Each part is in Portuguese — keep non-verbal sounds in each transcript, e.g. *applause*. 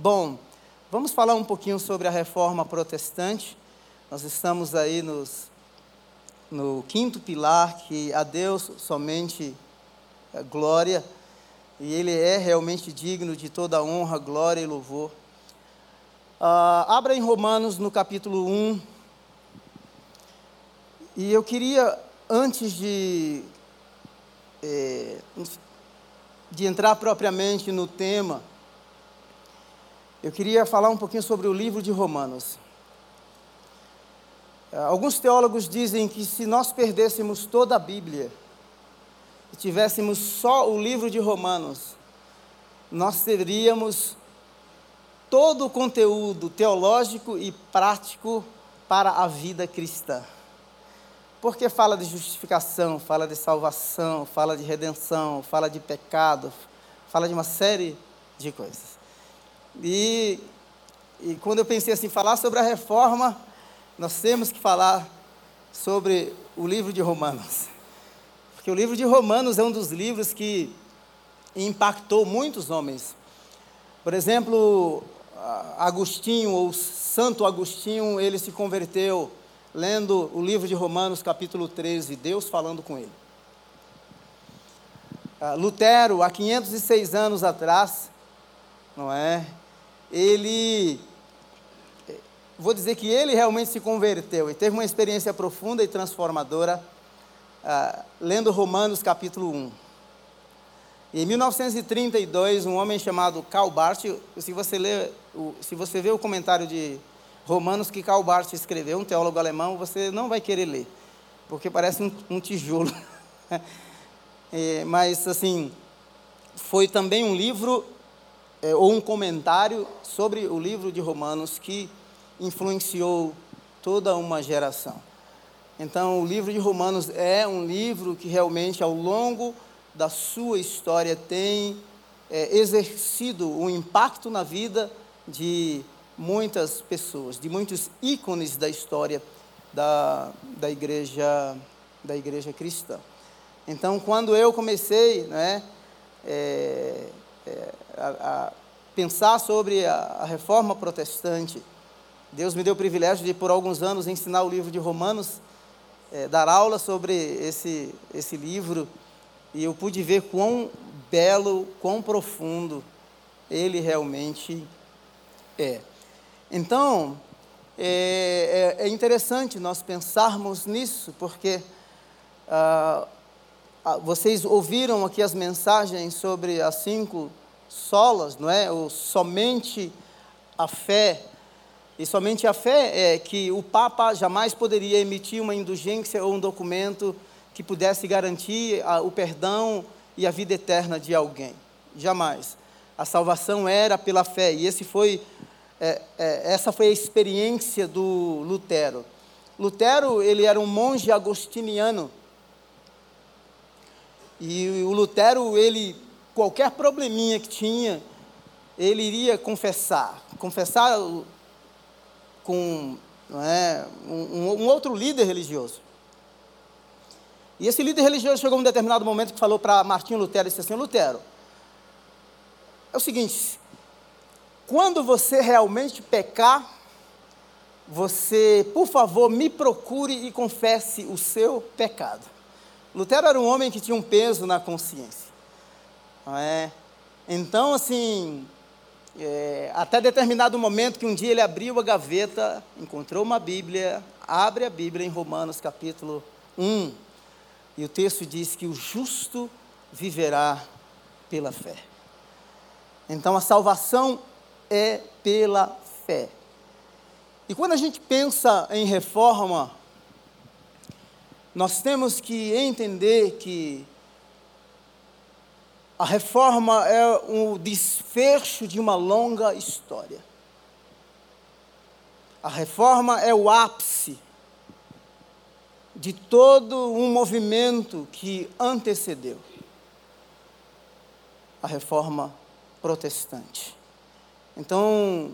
Bom, vamos falar um pouquinho sobre a reforma protestante. Nós estamos aí nos, no quinto pilar, que a Deus somente é glória, e Ele é realmente digno de toda honra, glória e louvor. Uh, abra em Romanos no capítulo 1. E eu queria, antes de, é, de entrar propriamente no tema, eu queria falar um pouquinho sobre o livro de Romanos. Uh, alguns teólogos dizem que se nós perdêssemos toda a Bíblia e tivéssemos só o livro de Romanos, nós teríamos todo o conteúdo teológico e prático para a vida cristã. Porque fala de justificação, fala de salvação, fala de redenção, fala de pecado, fala de uma série de coisas. E, e quando eu pensei assim, falar sobre a reforma, nós temos que falar sobre o livro de Romanos. Porque o livro de Romanos é um dos livros que impactou muitos homens. Por exemplo, Agostinho, ou Santo Agostinho, ele se converteu lendo o livro de Romanos, capítulo 13, Deus falando com ele. Ah, Lutero, há 506 anos atrás, não é? Ele, vou dizer que ele realmente se converteu e teve uma experiência profunda e transformadora, ah, lendo Romanos, capítulo 1. Em 1932, um homem chamado Karl Barth, se você lê, se você vê o comentário de Romanos que Karl Barth escreveu, um teólogo alemão, você não vai querer ler, porque parece um, um tijolo. *laughs* é, mas, assim, foi também um livro é, ou um comentário sobre o livro de Romanos que influenciou toda uma geração. Então, o livro de Romanos é um livro que realmente, ao longo da sua história tem é, exercido um impacto na vida de muitas pessoas, de muitos ícones da história da, da igreja da igreja cristã. Então, quando eu comecei, né, é, é, a, a, pensar sobre a, a reforma protestante, Deus me deu o privilégio de por alguns anos ensinar o livro de Romanos, é, dar aula sobre esse esse livro e eu pude ver quão belo, quão profundo ele realmente é. Então, é, é, é interessante nós pensarmos nisso, porque ah, ah, vocês ouviram aqui as mensagens sobre as cinco solas, não é? O somente a fé. E somente a fé é que o Papa jamais poderia emitir uma indulgência ou um documento que pudesse garantir a, o perdão e a vida eterna de alguém. Jamais. A salvação era pela fé. E esse foi, é, é, essa foi a experiência do Lutero. Lutero, ele era um monge agostiniano. E o Lutero, ele, qualquer probleminha que tinha, ele iria confessar. Confessar com é, um, um outro líder religioso. E esse líder religioso chegou a um determinado momento que falou para Martinho Lutero, e disse assim, Lutero, é o seguinte, quando você realmente pecar, você, por favor, me procure e confesse o seu pecado. Lutero era um homem que tinha um peso na consciência. É? Então, assim, é, até determinado momento que um dia ele abriu a gaveta, encontrou uma Bíblia, abre a Bíblia em Romanos capítulo 1, e o texto diz que o justo viverá pela fé. Então a salvação é pela fé. E quando a gente pensa em reforma, nós temos que entender que a reforma é o desfecho de uma longa história. A reforma é o ápice de todo um movimento que antecedeu a reforma protestante. Então,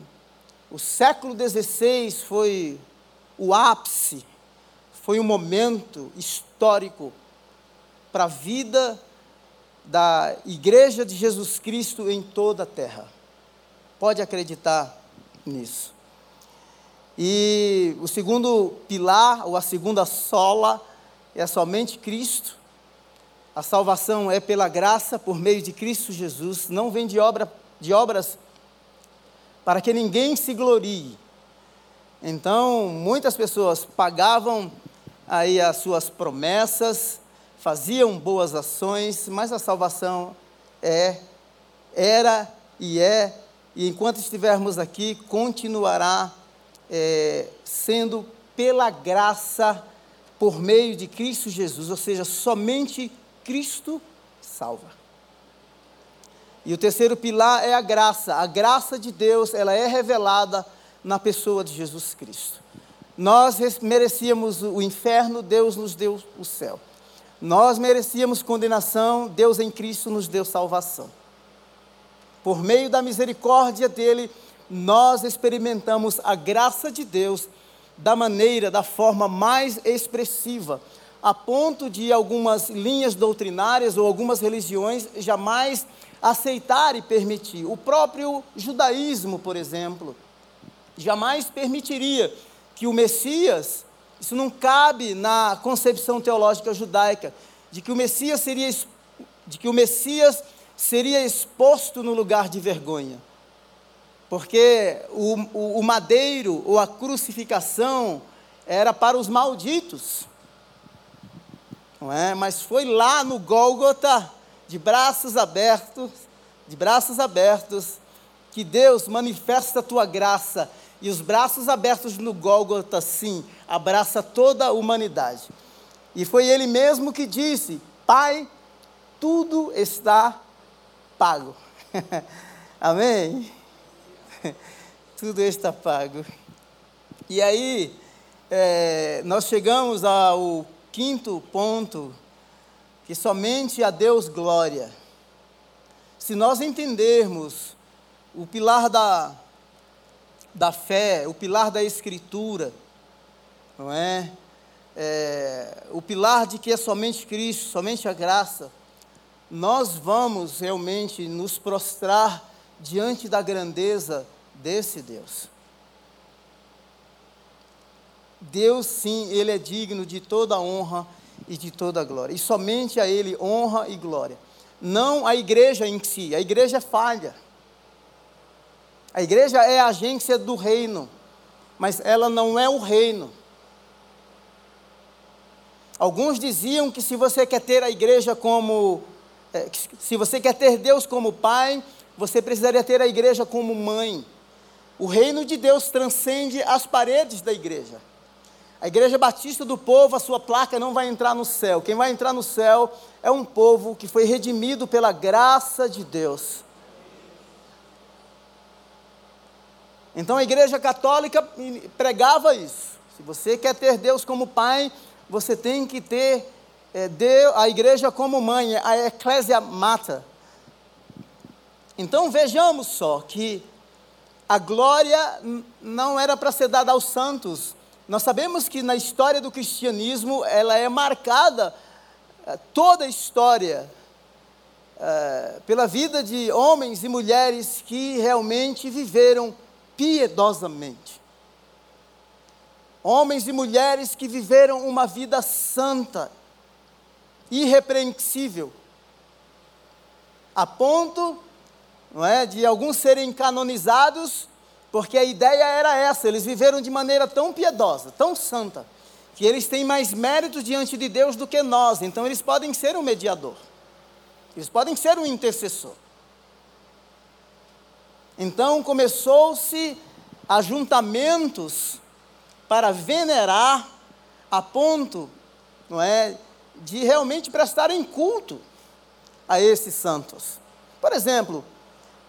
o século XVI foi o ápice, foi um momento histórico para a vida da Igreja de Jesus Cristo em toda a terra. pode acreditar nisso. E o segundo pilar, ou a segunda sola, é somente Cristo. A salvação é pela graça, por meio de Cristo Jesus, não vem de, obra, de obras para que ninguém se glorie. Então, muitas pessoas pagavam aí as suas promessas, faziam boas ações, mas a salvação é, era e é, e enquanto estivermos aqui, continuará é, sendo pela graça, por meio de Cristo Jesus, ou seja, somente Cristo salva. E o terceiro pilar é a graça. A graça de Deus, ela é revelada na pessoa de Jesus Cristo. Nós merecíamos o inferno, Deus nos deu o céu. Nós merecíamos condenação, Deus em Cristo nos deu salvação. Por meio da misericórdia dele, nós experimentamos a graça de Deus da maneira, da forma mais expressiva, a ponto de algumas linhas doutrinárias ou algumas religiões jamais aceitar e permitir. O próprio judaísmo, por exemplo, jamais permitiria que o Messias, isso não cabe na concepção teológica judaica, de que o Messias seria de que o Messias seria exposto no lugar de vergonha. Porque o, o, o madeiro ou a crucificação era para os malditos. Não é? Mas foi lá no Gólgota, de braços abertos, de braços abertos, que Deus manifesta a tua graça e os braços abertos no Gólgota, sim, abraça toda a humanidade. E foi ele mesmo que disse: Pai, tudo está pago. *laughs* Amém? *laughs* tudo está pago. E aí, é, nós chegamos ao quinto ponto, que somente a Deus glória. Se nós entendermos o pilar da, da fé, o pilar da Escritura, não é? é? O pilar de que é somente Cristo, somente a graça, nós vamos realmente nos prostrar diante da grandeza desse Deus. Deus, sim, Ele é digno de toda honra e de toda glória. E somente a Ele honra e glória. Não a igreja em si, a igreja é falha. A igreja é a agência do reino, mas ela não é o reino. Alguns diziam que se você quer ter a igreja como. É, se você quer ter Deus como pai, você precisaria ter a igreja como mãe. O reino de Deus transcende as paredes da igreja. A igreja batista do povo, a sua placa não vai entrar no céu. Quem vai entrar no céu é um povo que foi redimido pela graça de Deus. Então a igreja católica pregava isso. Se você quer ter Deus como pai, você tem que ter é, a igreja como mãe, a eclésia mata. Então vejamos só que a glória não era para ser dada aos santos. Nós sabemos que na história do cristianismo ela é marcada, é, toda a história, é, pela vida de homens e mulheres que realmente viveram piedosamente. Homens e mulheres que viveram uma vida santa, irrepreensível, a ponto não é, de alguns serem canonizados, porque a ideia era essa, eles viveram de maneira tão piedosa, tão santa, que eles têm mais méritos diante de Deus do que nós, então eles podem ser um mediador, eles podem ser um intercessor. Então começou-se ajuntamentos para venerar a ponto, não é, de realmente prestarem culto a esses santos. Por exemplo,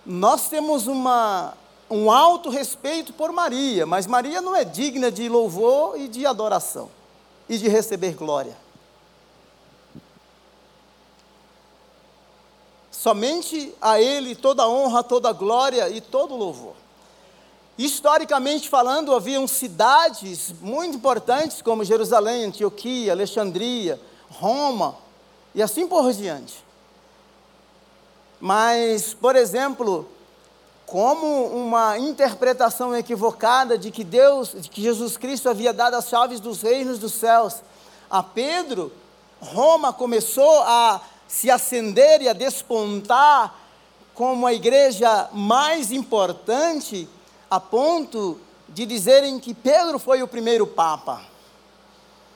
nós temos uma, um alto respeito por Maria, mas Maria não é digna de louvor e de adoração e de receber glória. Somente a Ele toda honra, toda glória e todo louvor. Historicamente falando, haviam cidades muito importantes como Jerusalém, Antioquia, Alexandria, Roma e assim por diante. Mas, por exemplo, como uma interpretação equivocada de que Deus, de que Jesus Cristo havia dado as chaves dos reinos dos céus a Pedro, Roma começou a se acender e a despontar como a igreja mais importante, a ponto de dizerem que Pedro foi o primeiro papa.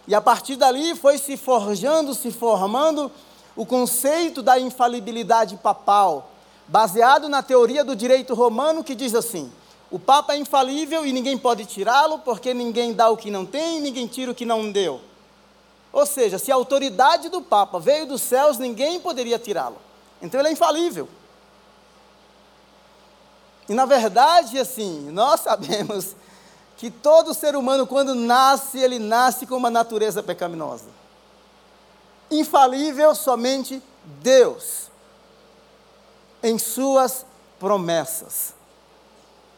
E a partir dali foi se forjando, se formando o conceito da infalibilidade papal, baseado na teoria do direito romano que diz assim: o papa é infalível e ninguém pode tirá-lo, porque ninguém dá o que não tem e ninguém tira o que não deu. Ou seja, se a autoridade do Papa veio dos céus, ninguém poderia tirá-lo. Então ele é infalível. E na verdade, assim, nós sabemos que todo ser humano, quando nasce, ele nasce com uma natureza pecaminosa. Infalível somente Deus, em Suas promessas.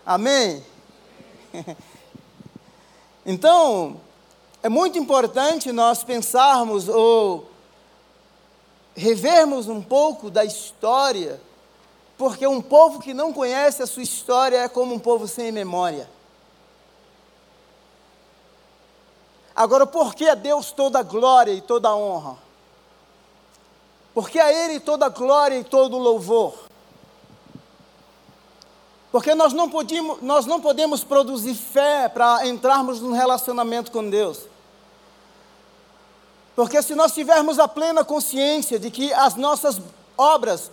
Amém? *laughs* Então, é muito importante nós pensarmos ou revermos um pouco da história, porque um povo que não conhece a sua história é como um povo sem memória. Agora, por que a Deus toda a glória e toda a honra? Porque a Ele toda a glória e todo o louvor? Porque nós não, podemos, nós não podemos produzir fé para entrarmos num relacionamento com Deus. Porque se nós tivermos a plena consciência de que as nossas obras,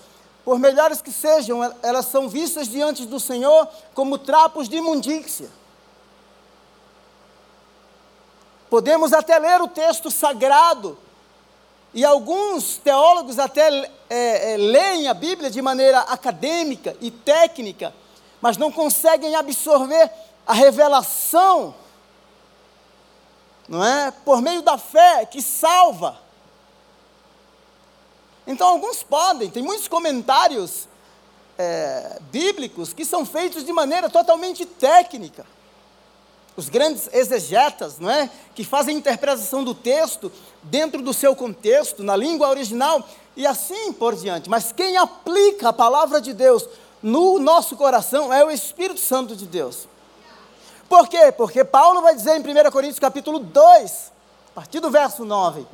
por melhores que sejam, elas são vistas diante do Senhor como trapos de imundícia. Podemos até ler o texto sagrado, e alguns teólogos até é, é, leem a Bíblia de maneira acadêmica e técnica, mas não conseguem absorver a revelação não é? Por meio da fé que salva. Então, alguns podem, tem muitos comentários é, bíblicos que são feitos de maneira totalmente técnica. Os grandes exegetas, não é? Que fazem interpretação do texto dentro do seu contexto, na língua original e assim por diante. Mas quem aplica a palavra de Deus no nosso coração é o Espírito Santo de Deus. Por quê? Porque Paulo vai dizer em 1 Coríntios capítulo 2, a partir do verso 9,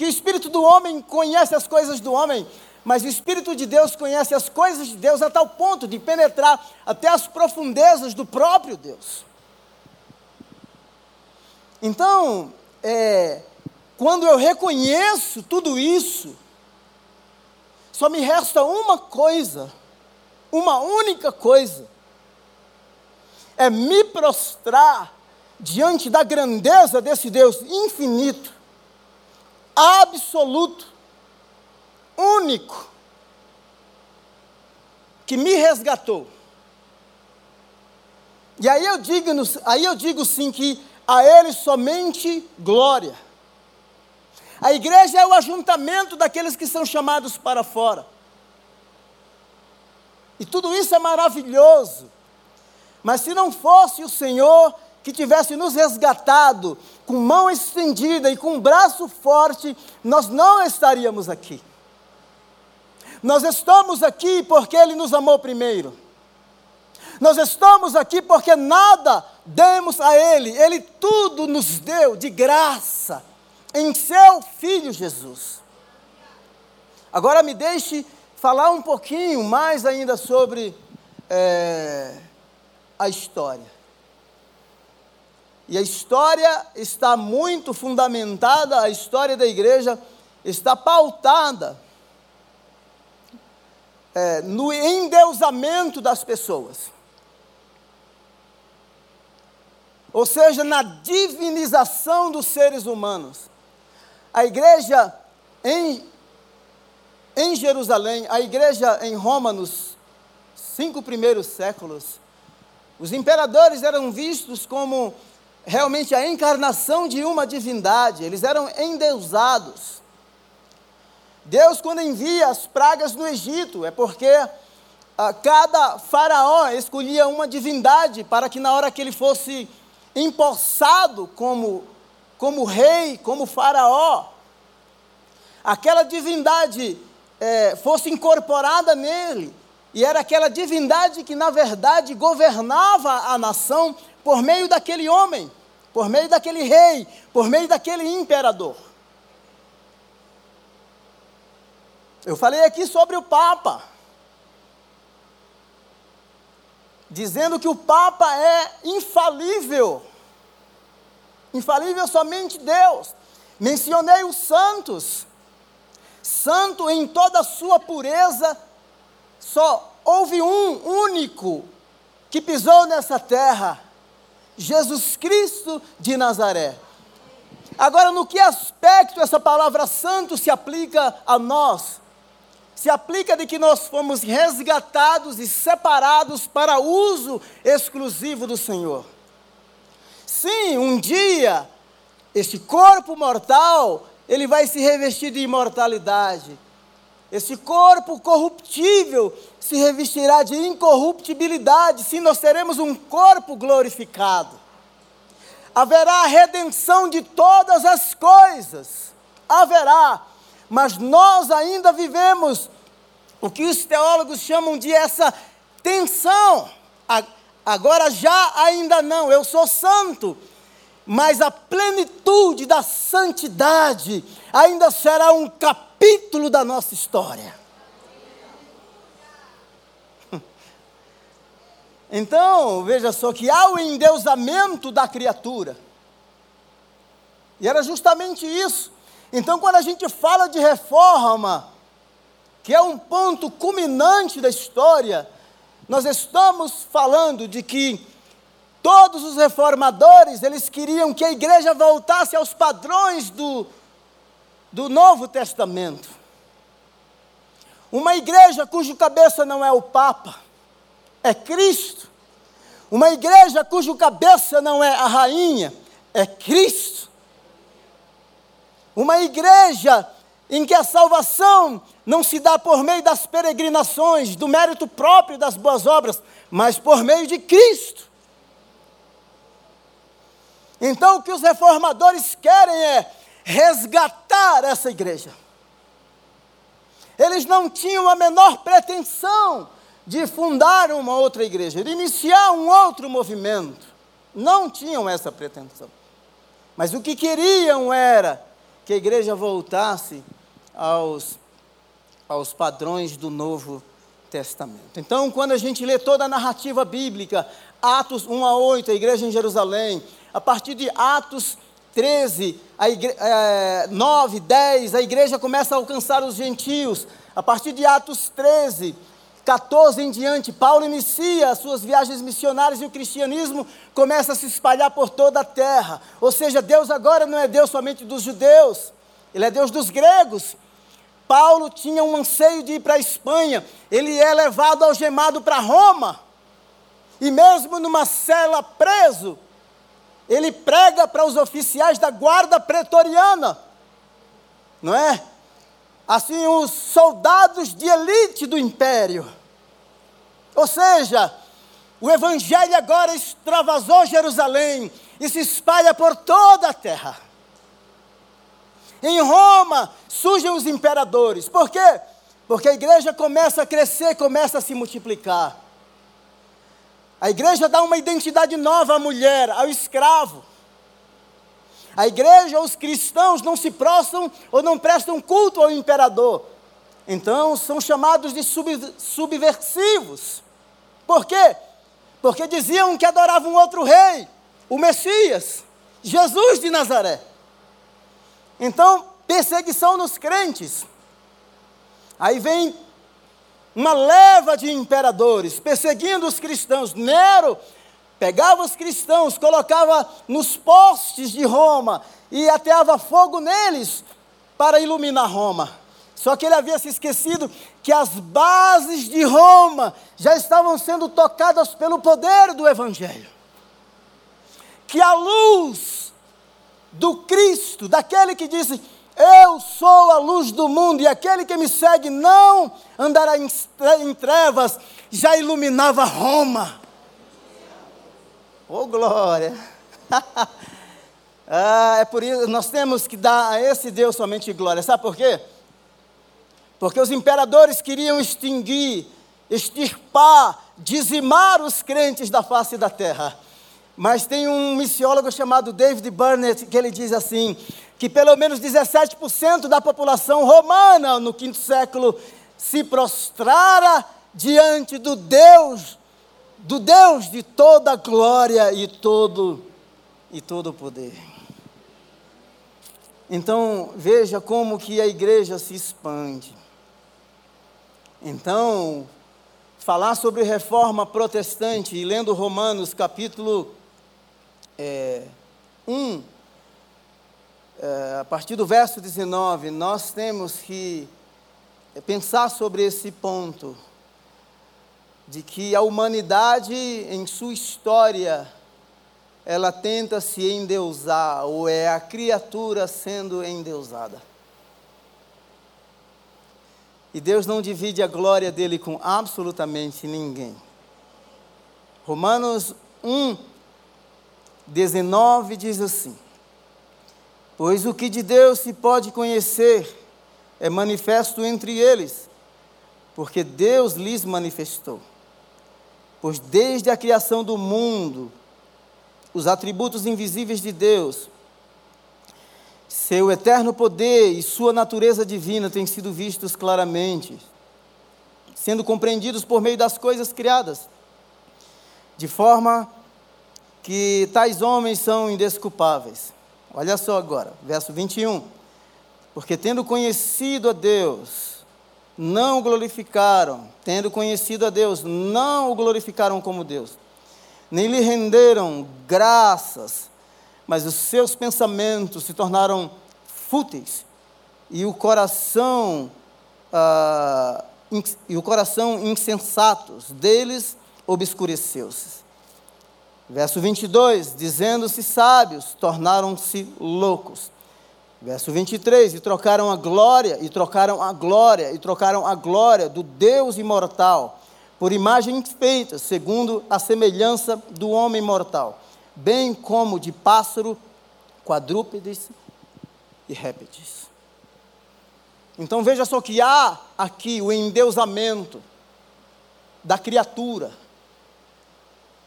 que o espírito do homem conhece as coisas do homem, mas o espírito de Deus conhece as coisas de Deus a tal ponto de penetrar até as profundezas do próprio Deus. Então, é, quando eu reconheço tudo isso, só me resta uma coisa, uma única coisa, é me prostrar diante da grandeza desse Deus infinito, absoluto, único, que me resgatou. E aí eu digo, aí eu digo sim que a Ele somente glória. A igreja é o ajuntamento daqueles que são chamados para fora. E tudo isso é maravilhoso. Mas se não fosse o Senhor que tivesse nos resgatado com mão estendida e com um braço forte, nós não estaríamos aqui. Nós estamos aqui porque Ele nos amou primeiro. Nós estamos aqui porque nada demos a Ele, Ele tudo nos deu de graça em Seu Filho Jesus. Agora me deixe falar um pouquinho mais ainda sobre. É, a história. E a história está muito fundamentada, a história da igreja está pautada é, no endeusamento das pessoas. Ou seja, na divinização dos seres humanos. A igreja em, em Jerusalém, a igreja em Roma, nos cinco primeiros séculos, os imperadores eram vistos como realmente a encarnação de uma divindade, eles eram endeusados. Deus, quando envia as pragas no Egito, é porque ah, cada faraó escolhia uma divindade para que na hora que ele fosse empossado como, como rei, como faraó, aquela divindade eh, fosse incorporada nele E era aquela divindade que, na verdade, governava a nação por meio daquele homem, por meio daquele rei, por meio daquele imperador. Eu falei aqui sobre o Papa, dizendo que o Papa é infalível, infalível somente Deus. Mencionei os santos, santo em toda a sua pureza, só houve um único que pisou nessa terra, Jesus Cristo de Nazaré. Agora, no que aspecto essa palavra santo se aplica a nós? Se aplica de que nós fomos resgatados e separados para uso exclusivo do Senhor. Sim, um dia, este corpo mortal, ele vai se revestir de imortalidade esse corpo corruptível se revestirá de incorruptibilidade, sim, nós teremos um corpo glorificado. Haverá a redenção de todas as coisas, haverá, mas nós ainda vivemos o que os teólogos chamam de essa tensão. Agora já ainda não, eu sou santo, mas a plenitude da santidade ainda será um capítulo da nossa história. *laughs* Então, veja só que há o endeusamento da criatura. E era justamente isso. Então, quando a gente fala de reforma, que é um ponto culminante da história, nós estamos falando de que Todos os reformadores, eles queriam que a igreja voltasse aos padrões do, do Novo Testamento. Uma igreja cujo cabeça não é o Papa, é Cristo. Uma igreja cujo cabeça não é a rainha, é Cristo. Uma igreja em que a salvação não se dá por meio das peregrinações, do mérito próprio das boas obras, mas por meio de Cristo. Então, o que os reformadores querem é resgatar essa igreja. Eles não tinham a menor pretensão de fundar uma outra igreja, de iniciar um outro movimento. Não tinham essa pretensão. Mas o que queriam era que a igreja voltasse aos, aos padrões do Novo Testamento. Então, quando a gente lê toda a narrativa bíblica, Atos 1 a 8, a igreja em Jerusalém, a partir de Atos 13, a igre... é, 9, 10, a igreja começa a alcançar os gentios. A partir de Atos 13, 14 em diante, Paulo inicia as suas viagens missionárias e o cristianismo começa a se espalhar por toda a terra. Ou seja, Deus agora não é Deus somente dos judeus, Ele é Deus dos gregos. Paulo tinha um anseio de ir para a Espanha, ele é levado algemado para Roma, e mesmo numa cela preso, ele prega para os oficiais da guarda pretoriana, não é? Assim, os soldados de elite do império. Ou seja, o evangelho agora extravasou Jerusalém e se espalha por toda a terra. Em Roma surgem os imperadores. Por quê? Porque a igreja começa a crescer, começa a se multiplicar. A igreja dá uma identidade nova à mulher, ao escravo. A igreja, os cristãos não se prostram ou não prestam culto ao imperador. Então são chamados de sub, subversivos. Por quê? Porque diziam que adoravam outro rei, o Messias, Jesus de Nazaré. Então, perseguição nos crentes. Aí vem uma leva de imperadores perseguindo os cristãos. Nero pegava os cristãos, colocava nos postes de Roma e ateava fogo neles para iluminar Roma. Só que ele havia se esquecido que as bases de Roma já estavam sendo tocadas pelo poder do Evangelho. Que a luz do Cristo, daquele que disse: eu sou a luz do mundo, e aquele que me segue não andará em trevas, já iluminava Roma. Oh, glória! *laughs* ah, é por isso nós temos que dar a esse Deus somente glória. Sabe por quê? Porque os imperadores queriam extinguir extirpar, dizimar os crentes da face da terra. Mas tem um missiólogo chamado David Burnett que ele diz assim: que pelo menos 17% da população romana no quinto século se prostrara diante do Deus, do Deus de toda glória e todo e todo poder. Então, veja como que a igreja se expande. Então, falar sobre reforma protestante, e lendo Romanos capítulo é, 1, é, a partir do verso 19, nós temos que pensar sobre esse ponto, de que a humanidade, em sua história, ela tenta se endeusar, ou é a criatura sendo endeusada. E Deus não divide a glória dele com absolutamente ninguém. Romanos 1, 19 diz assim: Pois o que de Deus se pode conhecer é manifesto entre eles, porque Deus lhes manifestou. Pois desde a criação do mundo, os atributos invisíveis de Deus, seu eterno poder e sua natureza divina têm sido vistos claramente, sendo compreendidos por meio das coisas criadas, de forma que tais homens são indesculpáveis. Olha só agora, verso 21. Porque tendo conhecido a Deus, não o glorificaram, tendo conhecido a Deus, não o glorificaram como Deus nem lhe renderam graças, mas os seus pensamentos se tornaram fúteis e o coração ah, e o coração insensatos deles obscureceu-se. Verso 22, dizendo-se sábios, tornaram-se loucos. Verso 23, e trocaram a glória, e trocaram a glória, e trocaram a glória do Deus imortal por imagens feitas segundo a semelhança do homem mortal, bem como de pássaro, quadrúpedes e répteis. Então veja só que há aqui o endeusamento da criatura.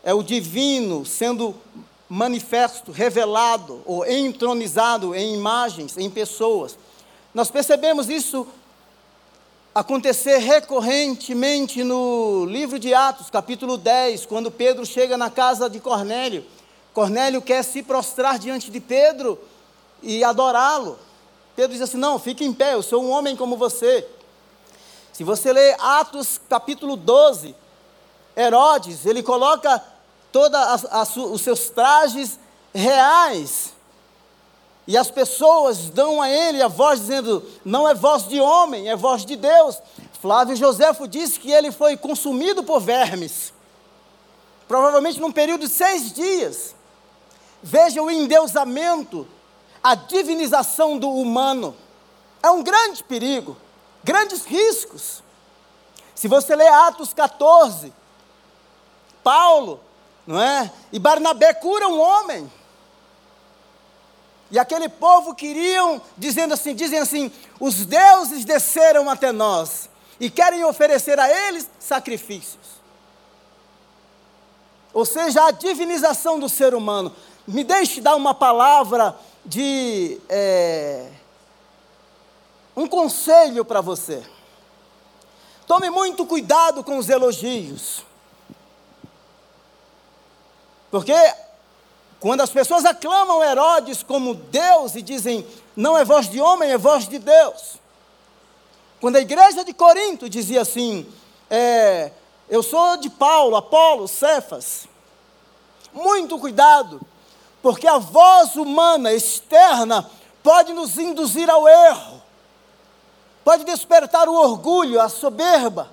É o divino sendo manifesto, revelado ou entronizado em imagens, em pessoas. Nós percebemos isso acontecer recorrentemente no livro de Atos, capítulo 10, quando Pedro chega na casa de Cornélio. Cornélio quer se prostrar diante de Pedro e adorá-lo. Pedro diz assim: Não, fique em pé, eu sou um homem como você. Se você ler Atos capítulo 12, Herodes, ele coloca todos os seus trajes reais e as pessoas dão a ele a voz dizendo: não é voz de homem, é voz de Deus. Flávio Joséfo disse que ele foi consumido por vermes, provavelmente num período de seis dias. Veja o endeusamento, a divinização do humano. É um grande perigo, grandes riscos. Se você ler Atos 14, Paulo, não é? E Barnabé cura um homem. E aquele povo queriam, dizendo assim, dizem assim, os deuses desceram até nós e querem oferecer a eles sacrifícios. Ou seja, a divinização do ser humano. Me deixe dar uma palavra de é, um conselho para você. Tome muito cuidado com os elogios. Porque quando as pessoas aclamam Herodes como Deus e dizem, não é voz de homem, é voz de Deus. Quando a igreja de Corinto dizia assim, é, eu sou de Paulo, Apolo, Cefas. Muito cuidado, porque a voz humana externa pode nos induzir ao erro, pode despertar o orgulho, a soberba.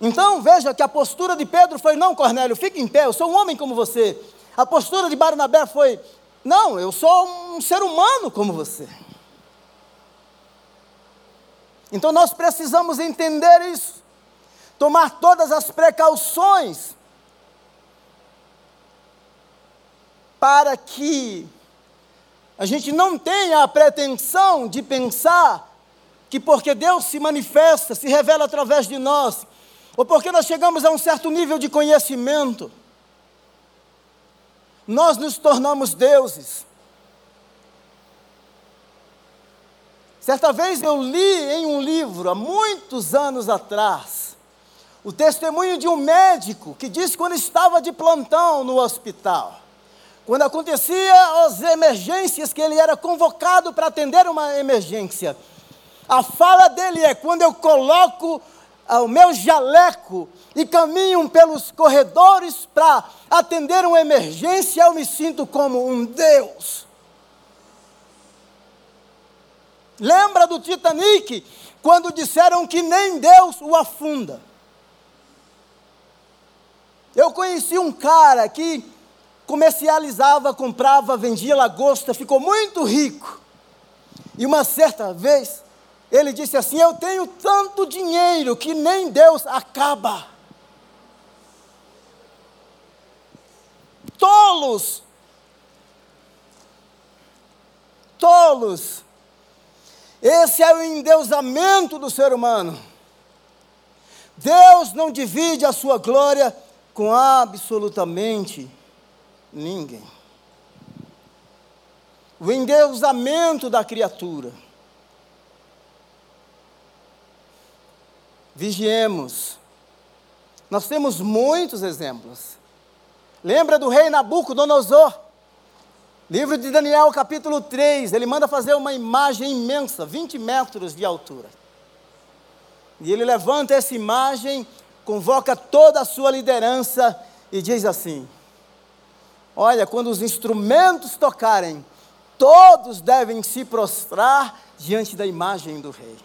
Então veja que a postura de Pedro foi: não, Cornélio, fique em pé, eu sou um homem como você. A postura de Barnabé foi: não, eu sou um ser humano como você. Então nós precisamos entender isso, tomar todas as precauções para que a gente não tenha a pretensão de pensar que porque Deus se manifesta, se revela através de nós, ou porque nós chegamos a um certo nível de conhecimento, nós nos tornamos deuses. Certa vez eu li em um livro, há muitos anos atrás, o testemunho de um médico que disse quando estava de plantão no hospital, quando acontecia as emergências, que ele era convocado para atender uma emergência. A fala dele é: quando eu coloco o meu jaleco e caminho pelos corredores para atender uma emergência, eu me sinto como um Deus. Lembra do Titanic, quando disseram que nem Deus o afunda? Eu conheci um cara que comercializava, comprava, vendia lagosta, ficou muito rico. E uma certa vez, ele disse assim: Eu tenho tanto dinheiro que nem Deus acaba. Tolos, tolos, esse é o endeusamento do ser humano. Deus não divide a sua glória com absolutamente ninguém. O endeusamento da criatura. Vigiemos. Nós temos muitos exemplos. Lembra do rei Nabucodonosor? Livro de Daniel, capítulo 3, ele manda fazer uma imagem imensa, 20 metros de altura. E ele levanta essa imagem, convoca toda a sua liderança e diz assim: Olha, quando os instrumentos tocarem, todos devem se prostrar diante da imagem do rei.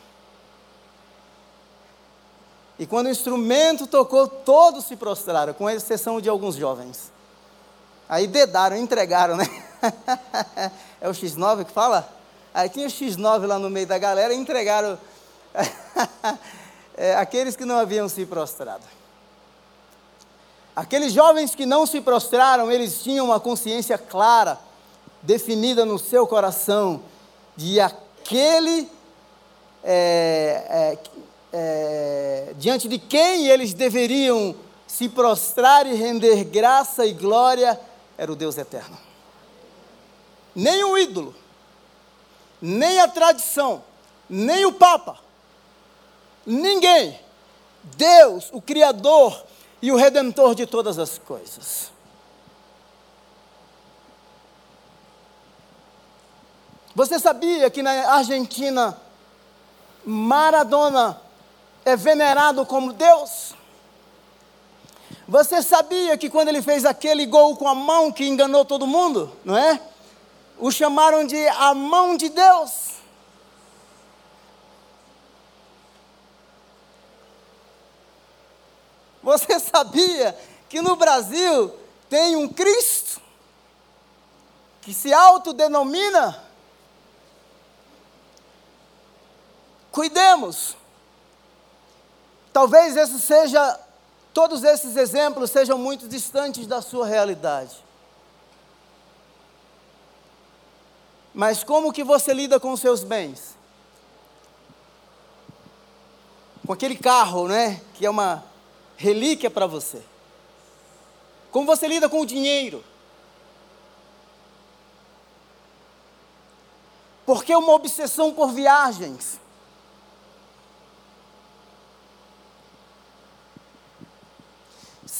E quando o instrumento tocou, todos se prostraram, com exceção de alguns jovens. Aí dedaram, entregaram, né? *laughs* é o X9 que fala? Aí tinha o X9 lá no meio da galera e entregaram *laughs* é, aqueles que não haviam se prostrado. Aqueles jovens que não se prostraram, eles tinham uma consciência clara, definida no seu coração, de aquele é, é, é, diante de quem eles deveriam se prostrar e render graça e glória, era o Deus eterno nem o ídolo, nem a tradição, nem o Papa, ninguém. Deus, o Criador e o Redentor de todas as coisas. Você sabia que na Argentina Maradona é venerado como Deus? Você sabia que quando ele fez aquele gol com a mão que enganou todo mundo, não é? o chamaram de a mão de Deus. Você *laughs* sabia que no Brasil tem um Cristo que se autodenomina? Cuidemos. Talvez esse seja, todos esses exemplos sejam muito distantes da sua realidade. Mas como que você lida com seus bens? Com aquele carro, né? Que é uma relíquia para você. Como você lida com o dinheiro? Porque uma obsessão por viagens.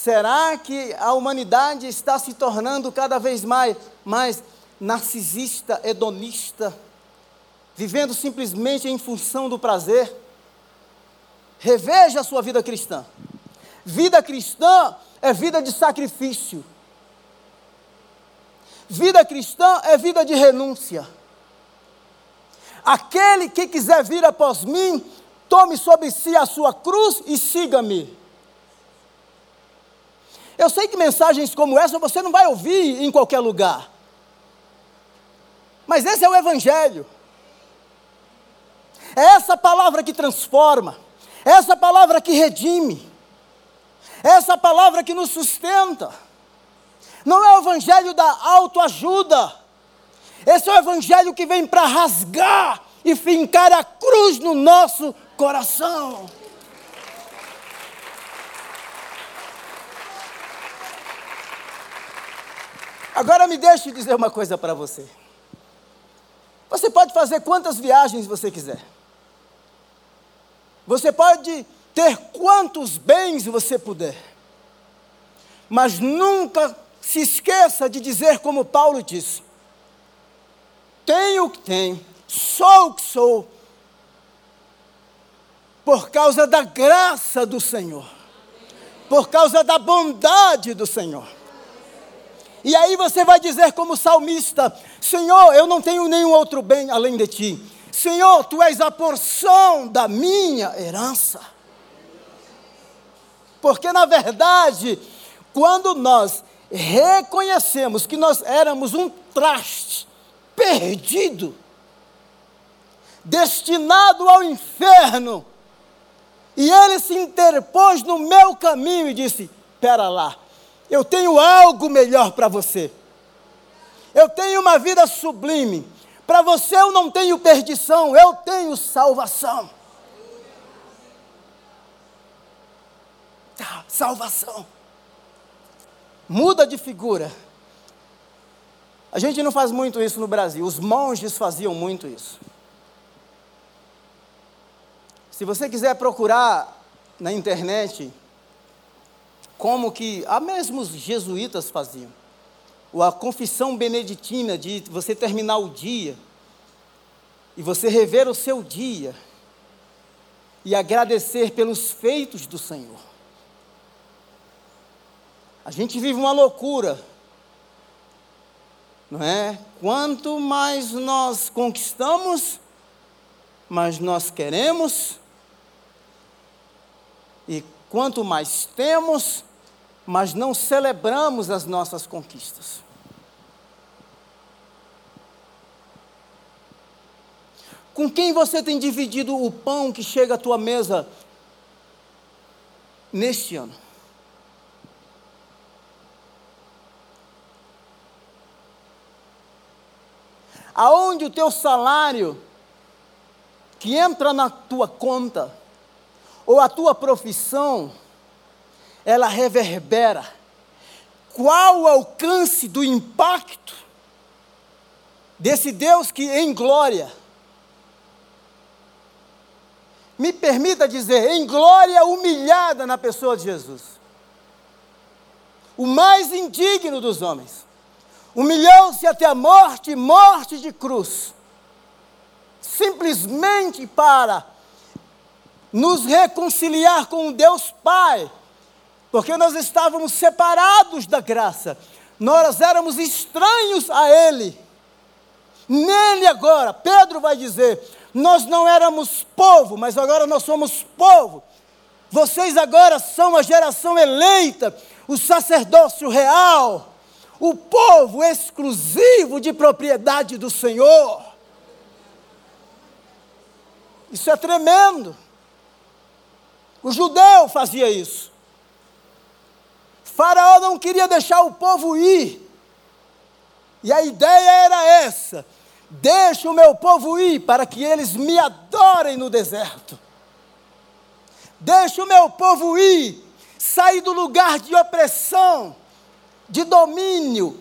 Será que a humanidade está se tornando cada vez mais, mais narcisista, hedonista, vivendo simplesmente em função do prazer. Reveja a sua vida cristã. Vida cristã é vida de sacrifício. Vida cristã é vida de renúncia. Aquele que quiser vir após mim, tome sobre si a sua cruz e siga-me. Eu sei que mensagens como essa você não vai ouvir em qualquer lugar. Mas esse é o Evangelho. É essa palavra que transforma, é essa palavra que redime, é essa palavra que nos sustenta. Não é o Evangelho da autoajuda, esse é o Evangelho que vem para rasgar e fincar a cruz no nosso coração. Agora me deixe dizer uma coisa para você. Você pode fazer quantas viagens você quiser. Você pode ter quantos bens você puder. Mas nunca se esqueça de dizer como Paulo disse: tenho o que tenho, sou o que sou, por causa da graça do Senhor, por causa da bondade do Senhor. E aí você vai dizer, como salmista: Senhor, eu não tenho nenhum outro bem além de ti. Senhor, tu és a porção da minha herança. Porque na verdade, quando nós reconhecemos que nós éramos um traste perdido, destinado ao inferno, e ele se interpôs no meu caminho e disse: Pera lá, eu tenho algo melhor para você. Eu tenho uma vida sublime. Para você eu não tenho perdição, eu tenho salvação. Tá, salvação. Muda de figura. A gente não faz muito isso no Brasil, os monges faziam muito isso. Se você quiser procurar na internet como que há mesmo os jesuítas faziam. Ou a confissão beneditina de você terminar o dia e você rever o seu dia e agradecer pelos feitos do Senhor. A gente vive uma loucura, não é? Quanto mais nós conquistamos, mais nós queremos, e quanto mais temos, mas não celebramos as nossas conquistas. Com quem você tem dividido o pão que chega à tua mesa neste ano? Aonde o teu salário que entra na tua conta ou a tua profissão ela reverbera. Qual o alcance do impacto desse Deus que em glória, me permita dizer, em glória humilhada na pessoa de Jesus, o mais indigno dos homens, humilhou-se até a morte morte de cruz, simplesmente para nos reconciliar com Deus Pai porque nós estávamos separados da graça, nós éramos estranhos a Ele. Nele agora, Pedro vai dizer: nós não éramos povo, mas agora nós somos povo. Vocês agora são a geração eleita, o sacerdócio real, o povo exclusivo de propriedade do Senhor. Isso é tremendo. O judeu fazia isso. Faraó não queria deixar o povo ir. E a ideia era essa: deixa o meu povo ir para que eles me adorem no deserto. Deixa o meu povo ir, sair do lugar de opressão, de domínio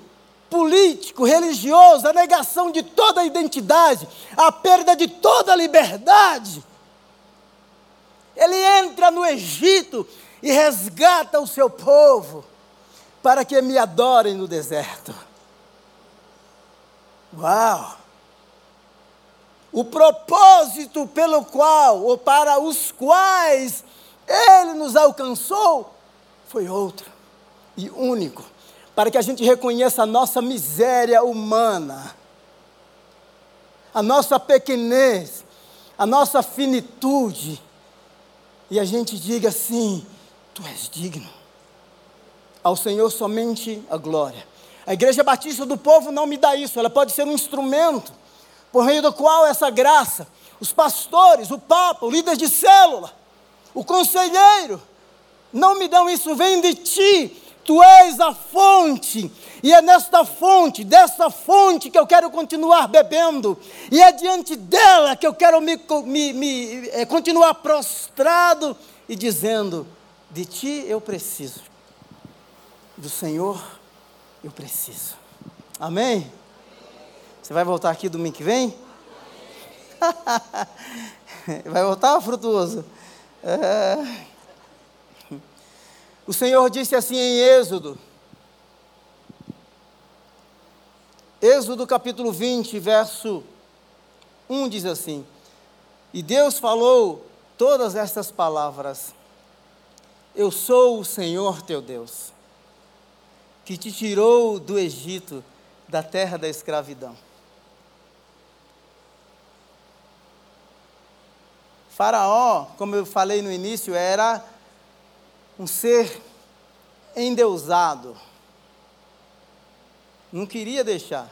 político, religioso, a negação de toda a identidade, a perda de toda a liberdade. Ele entra no Egito e resgata o seu povo para que me adorem no deserto. Uau! O propósito pelo qual, ou para os quais Ele nos alcançou, foi outro e único, para que a gente reconheça a nossa miséria humana, a nossa pequenez, a nossa finitude, e a gente diga assim: Tu és digno. Ao Senhor somente a glória. A Igreja Batista do Povo não me dá isso, ela pode ser um instrumento por meio do qual essa graça, os pastores, o Papa, o líder de célula, o conselheiro, não me dão isso, vem de ti, Tu és a fonte, e é nesta fonte, dessa fonte que eu quero continuar bebendo, e é diante dela que eu quero me, me, me é, continuar prostrado e dizendo: De ti eu preciso, do Senhor eu preciso. Amém? Você vai voltar aqui domingo que vem? *laughs* vai voltar, frutuoso? É... O Senhor disse assim em Êxodo, Êxodo capítulo 20, verso 1 diz assim: E Deus falou todas estas palavras: Eu sou o Senhor teu Deus, que te tirou do Egito, da terra da escravidão. Faraó, como eu falei no início, era um ser endeusado. Não queria deixar.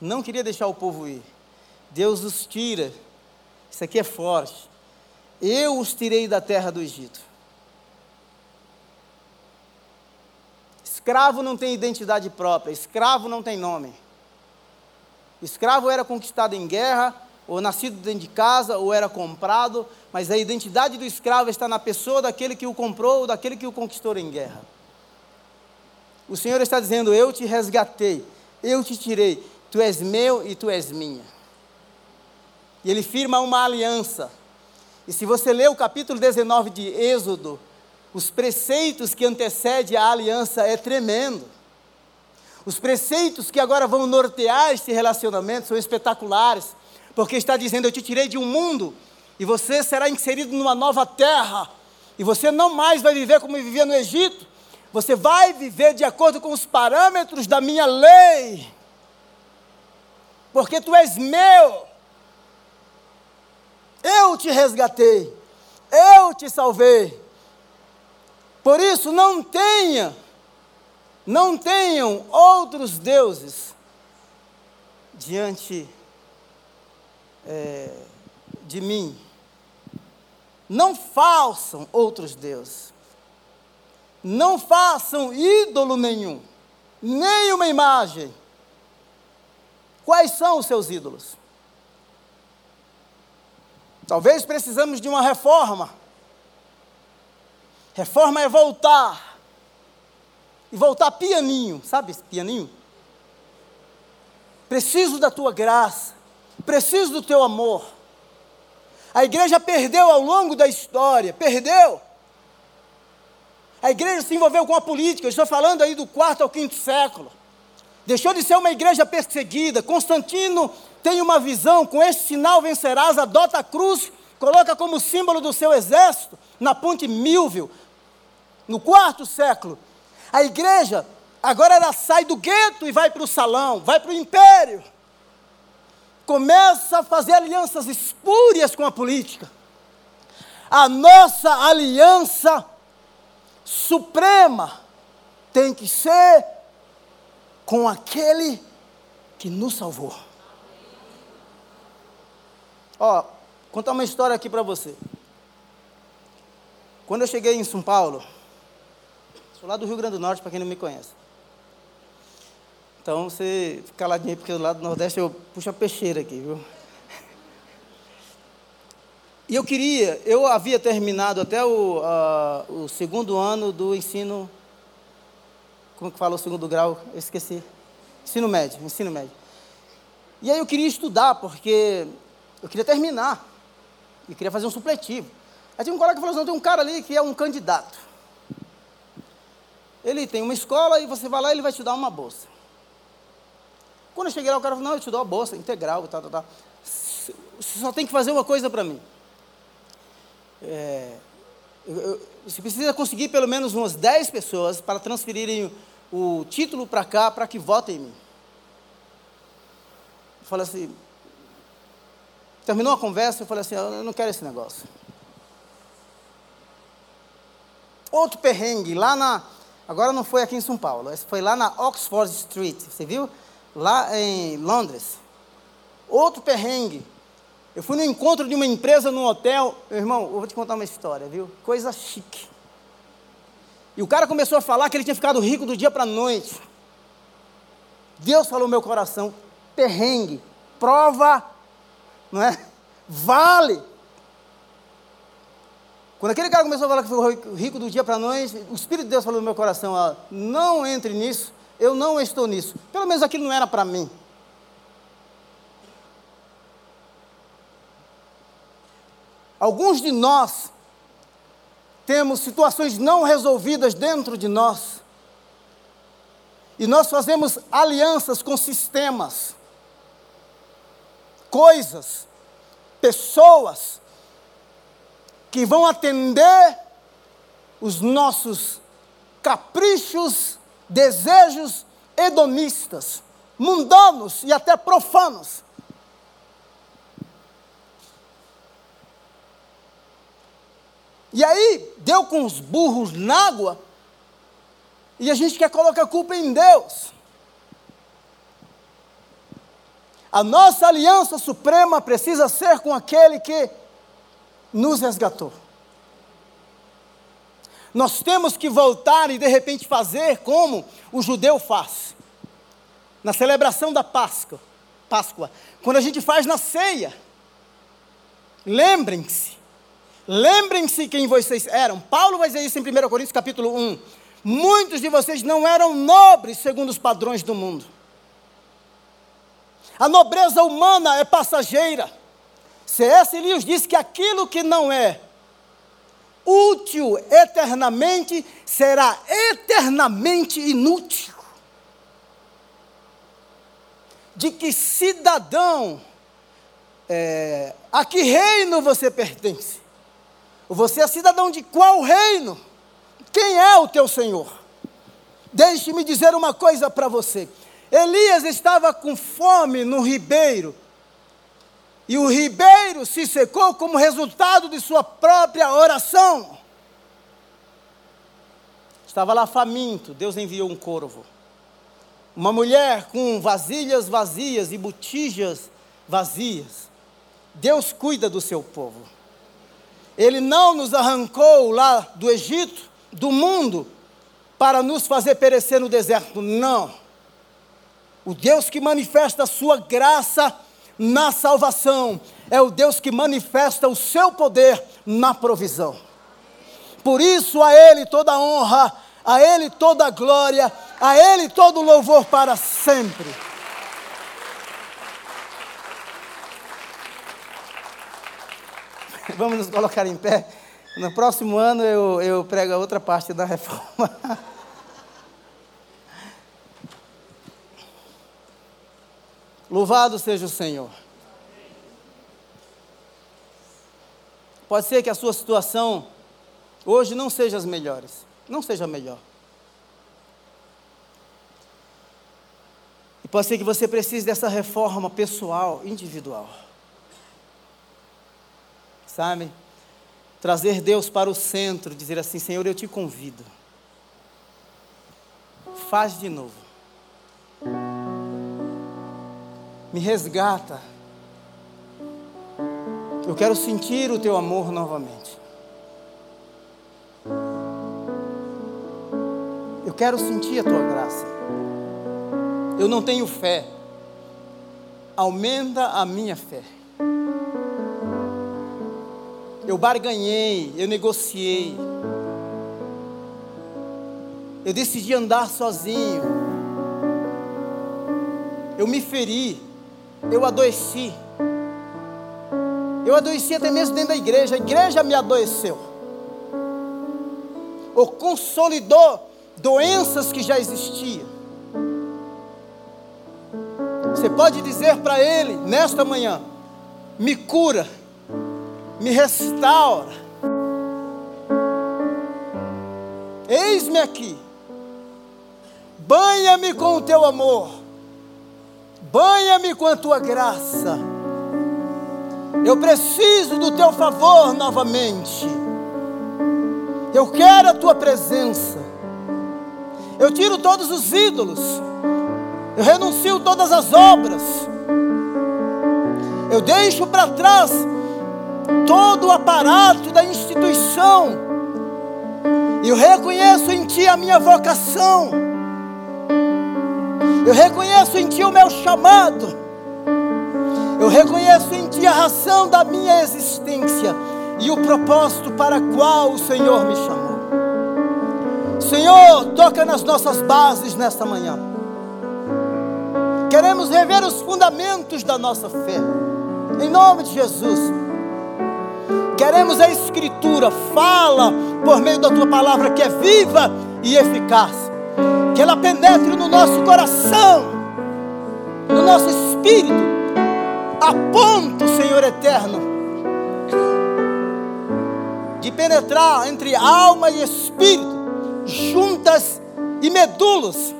Não queria deixar o povo ir. Deus os tira. Isso aqui é forte. Eu os tirei da terra do Egito. Escravo não tem identidade própria, escravo não tem nome. Escravo era conquistado em guerra, ou nascido dentro de casa, ou era comprado, mas a identidade do escravo está na pessoa daquele que o comprou ou daquele que o conquistou em guerra. O Senhor está dizendo: Eu te resgatei, eu te tirei, tu és meu e tu és minha. E ele firma uma aliança. E se você ler o capítulo 19 de Êxodo, os preceitos que antecedem a aliança é tremendo. Os preceitos que agora vão nortear este relacionamento são espetaculares porque está dizendo: Eu te tirei de um mundo e você será inserido numa nova terra, e você não mais vai viver como vivia no Egito, você vai viver de acordo com os parâmetros da minha lei, porque tu és meu, eu te resgatei, eu te salvei. Por isso, não tenha, não tenham outros deuses diante é, de mim. Não façam outros deuses. Não façam ídolo nenhum, nem uma imagem. Quais são os seus ídolos? Talvez precisamos de uma reforma. Reforma é voltar. E voltar pianinho, sabe pianinho? Preciso da tua graça preciso do teu amor. A igreja perdeu ao longo da história, perdeu. A igreja se envolveu com a política, eu estou falando aí do quarto ao quinto século. Deixou de ser uma igreja perseguida. Constantino tem uma visão, com este sinal vencerás, adota a cruz, coloca como símbolo do seu exército na ponte Milvio, no quarto século. A igreja agora ela sai do gueto e vai para o salão, vai para o império começa a fazer alianças espúrias com a política. A nossa aliança suprema tem que ser com aquele que nos salvou. Ó, contar uma história aqui para você. Quando eu cheguei em São Paulo, sou lá do Rio Grande do Norte, para quem não me conhece. Então você fica lá de porque do lado do Nordeste eu puxo a peixeira aqui, viu? E eu queria, eu havia terminado até o, uh, o segundo ano do ensino. Como que fala o segundo grau? Eu esqueci. Ensino médio, ensino médio. E aí eu queria estudar, porque eu queria terminar. E queria fazer um supletivo. Aí tinha um colega que falou assim: tem um cara ali que é um candidato. Ele tem uma escola e você vai lá e ele vai te dar uma bolsa. Quando eu cheguei lá, o cara falou, não, eu te dou a bolsa integral, tal, tal, tal. Você só tem que fazer uma coisa para mim. É, eu, eu, você precisa conseguir pelo menos umas 10 pessoas para transferirem o, o título para cá, para que votem em mim. Eu falei assim, terminou a conversa, eu falei assim, eu não quero esse negócio. Outro perrengue, lá na, agora não foi aqui em São Paulo, foi lá na Oxford Street, você viu? Lá em Londres. Outro perrengue. Eu fui no encontro de uma empresa num hotel. Meu irmão, eu vou te contar uma história, viu? Coisa chique. E o cara começou a falar que ele tinha ficado rico do dia para a noite. Deus falou no meu coração: perrengue, prova, não é? Vale. Quando aquele cara começou a falar que foi rico do dia para a noite, o Espírito de Deus falou no meu coração: ó, não entre nisso, eu não estou nisso. Pelo menos aquilo não era para mim. Alguns de nós temos situações não resolvidas dentro de nós. E nós fazemos alianças com sistemas, coisas, pessoas que vão atender os nossos caprichos, desejos hedonistas, mundanos e até profanos. E aí, deu com os burros na água, e a gente quer colocar a culpa em Deus. A nossa aliança suprema precisa ser com aquele que nos resgatou. Nós temos que voltar e de repente fazer como o judeu faz. Na celebração da Páscoa, Páscoa, quando a gente faz na ceia. Lembrem-se Lembrem-se quem vocês eram. Paulo vai dizer isso em 1 Coríntios capítulo 1. Muitos de vocês não eram nobres segundo os padrões do mundo. A nobreza humana é passageira. C.S. Lewis diz que aquilo que não é útil eternamente será eternamente inútil. De que cidadão, é, a que reino você pertence? Você é cidadão de qual reino? Quem é o teu Senhor? Deixe-me dizer uma coisa para você. Elias estava com fome no ribeiro. E o ribeiro se secou como resultado de sua própria oração. Estava lá faminto, Deus enviou um corvo. Uma mulher com vasilhas vazias e botijas vazias. Deus cuida do seu povo. Ele não nos arrancou lá do Egito, do mundo, para nos fazer perecer no deserto. Não. O Deus que manifesta a sua graça na salvação é o Deus que manifesta o seu poder na provisão. Por isso a Ele toda honra, a Ele toda glória, a Ele todo louvor para sempre. Vamos nos colocar em pé. No próximo ano eu, eu prego a outra parte da reforma. *laughs* Louvado seja o Senhor. Pode ser que a sua situação hoje não seja as melhores, não seja melhor. E pode ser que você precise dessa reforma pessoal, individual sabe? Trazer Deus para o centro, dizer assim: Senhor, eu te convido. Faz de novo. Me resgata. Eu quero sentir o teu amor novamente. Eu quero sentir a tua graça. Eu não tenho fé. Aumenta a minha fé. Eu barganhei, eu negociei. Eu decidi andar sozinho. Eu me feri. Eu adoeci. Eu adoeci até mesmo dentro da igreja. A igreja me adoeceu. Ou consolidou doenças que já existiam. Você pode dizer para ele nesta manhã: me cura me restaura. Eis-me aqui, banha-me com o teu amor, banha-me com a tua graça. Eu preciso do teu favor novamente. Eu quero a tua presença. Eu tiro todos os ídolos. Eu renuncio todas as obras. Eu deixo para trás todo o aparato da instituição Eu reconheço em Ti a minha vocação. Eu reconheço em Ti o meu chamado. Eu reconheço em Ti a razão da minha existência e o propósito para qual o Senhor me chamou. Senhor, toca nas nossas bases nesta manhã. Queremos rever os fundamentos da nossa fé. Em nome de Jesus. Queremos a Escritura, fala por meio da tua palavra que é viva e eficaz. Que ela penetre no nosso coração, no nosso espírito, a ponto, Senhor eterno, de penetrar entre alma e espírito, juntas e medulos.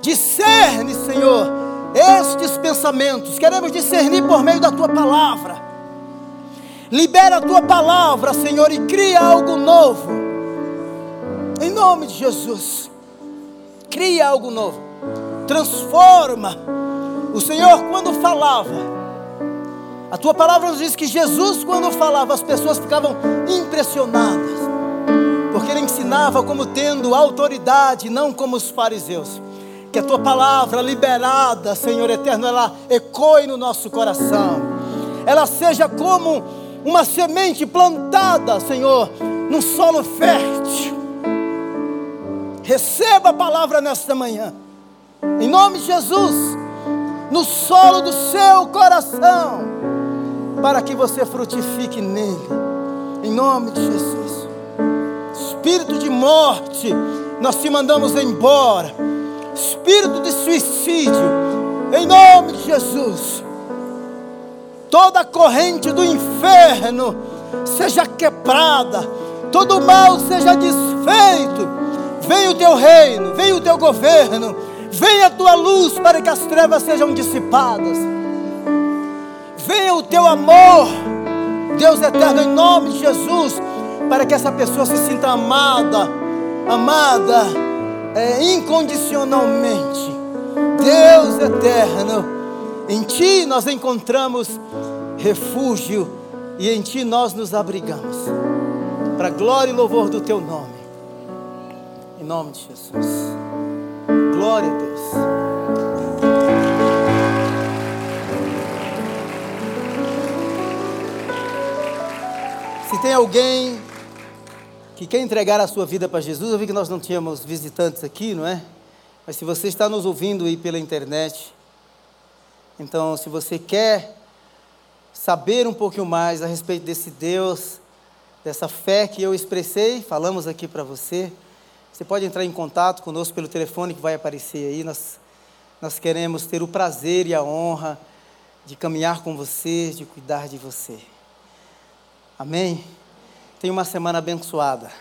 Discerne, Senhor, estes pensamentos. Queremos discernir por meio da tua palavra. Libera a tua palavra, Senhor, e cria algo novo. Em nome de Jesus. Cria algo novo. Transforma. O Senhor, quando falava, a tua palavra nos diz que Jesus, quando falava, as pessoas ficavam impressionadas, porque ele ensinava como tendo autoridade, não como os fariseus. Que a tua palavra liberada, Senhor eterno, ela ecoe no nosso coração, ela seja como uma semente plantada, Senhor, num solo fértil. Receba a palavra nesta manhã, em nome de Jesus, no solo do seu coração, para que você frutifique nele, em nome de Jesus. Espírito de morte, nós te mandamos embora. Espírito de suicídio, em nome de Jesus toda corrente do inferno seja quebrada, todo mal seja desfeito. Venha o teu reino, venha o teu governo, venha a tua luz para que as trevas sejam dissipadas. Venha o teu amor, Deus eterno, em nome de Jesus, para que essa pessoa se sinta amada, amada é, incondicionalmente. Deus eterno, em Ti nós encontramos refúgio e em Ti nós nos abrigamos. Para glória e louvor do Teu nome. Nome de Jesus. Glória a Deus. Se tem alguém que quer entregar a sua vida para Jesus, eu vi que nós não tínhamos visitantes aqui, não é? Mas se você está nos ouvindo aí pela internet, então, se você quer saber um pouquinho mais a respeito desse Deus, dessa fé que eu expressei, falamos aqui para você, você pode entrar em contato conosco pelo telefone que vai aparecer aí. Nós, nós queremos ter o prazer e a honra de caminhar com você, de cuidar de você. Amém? Tenha uma semana abençoada.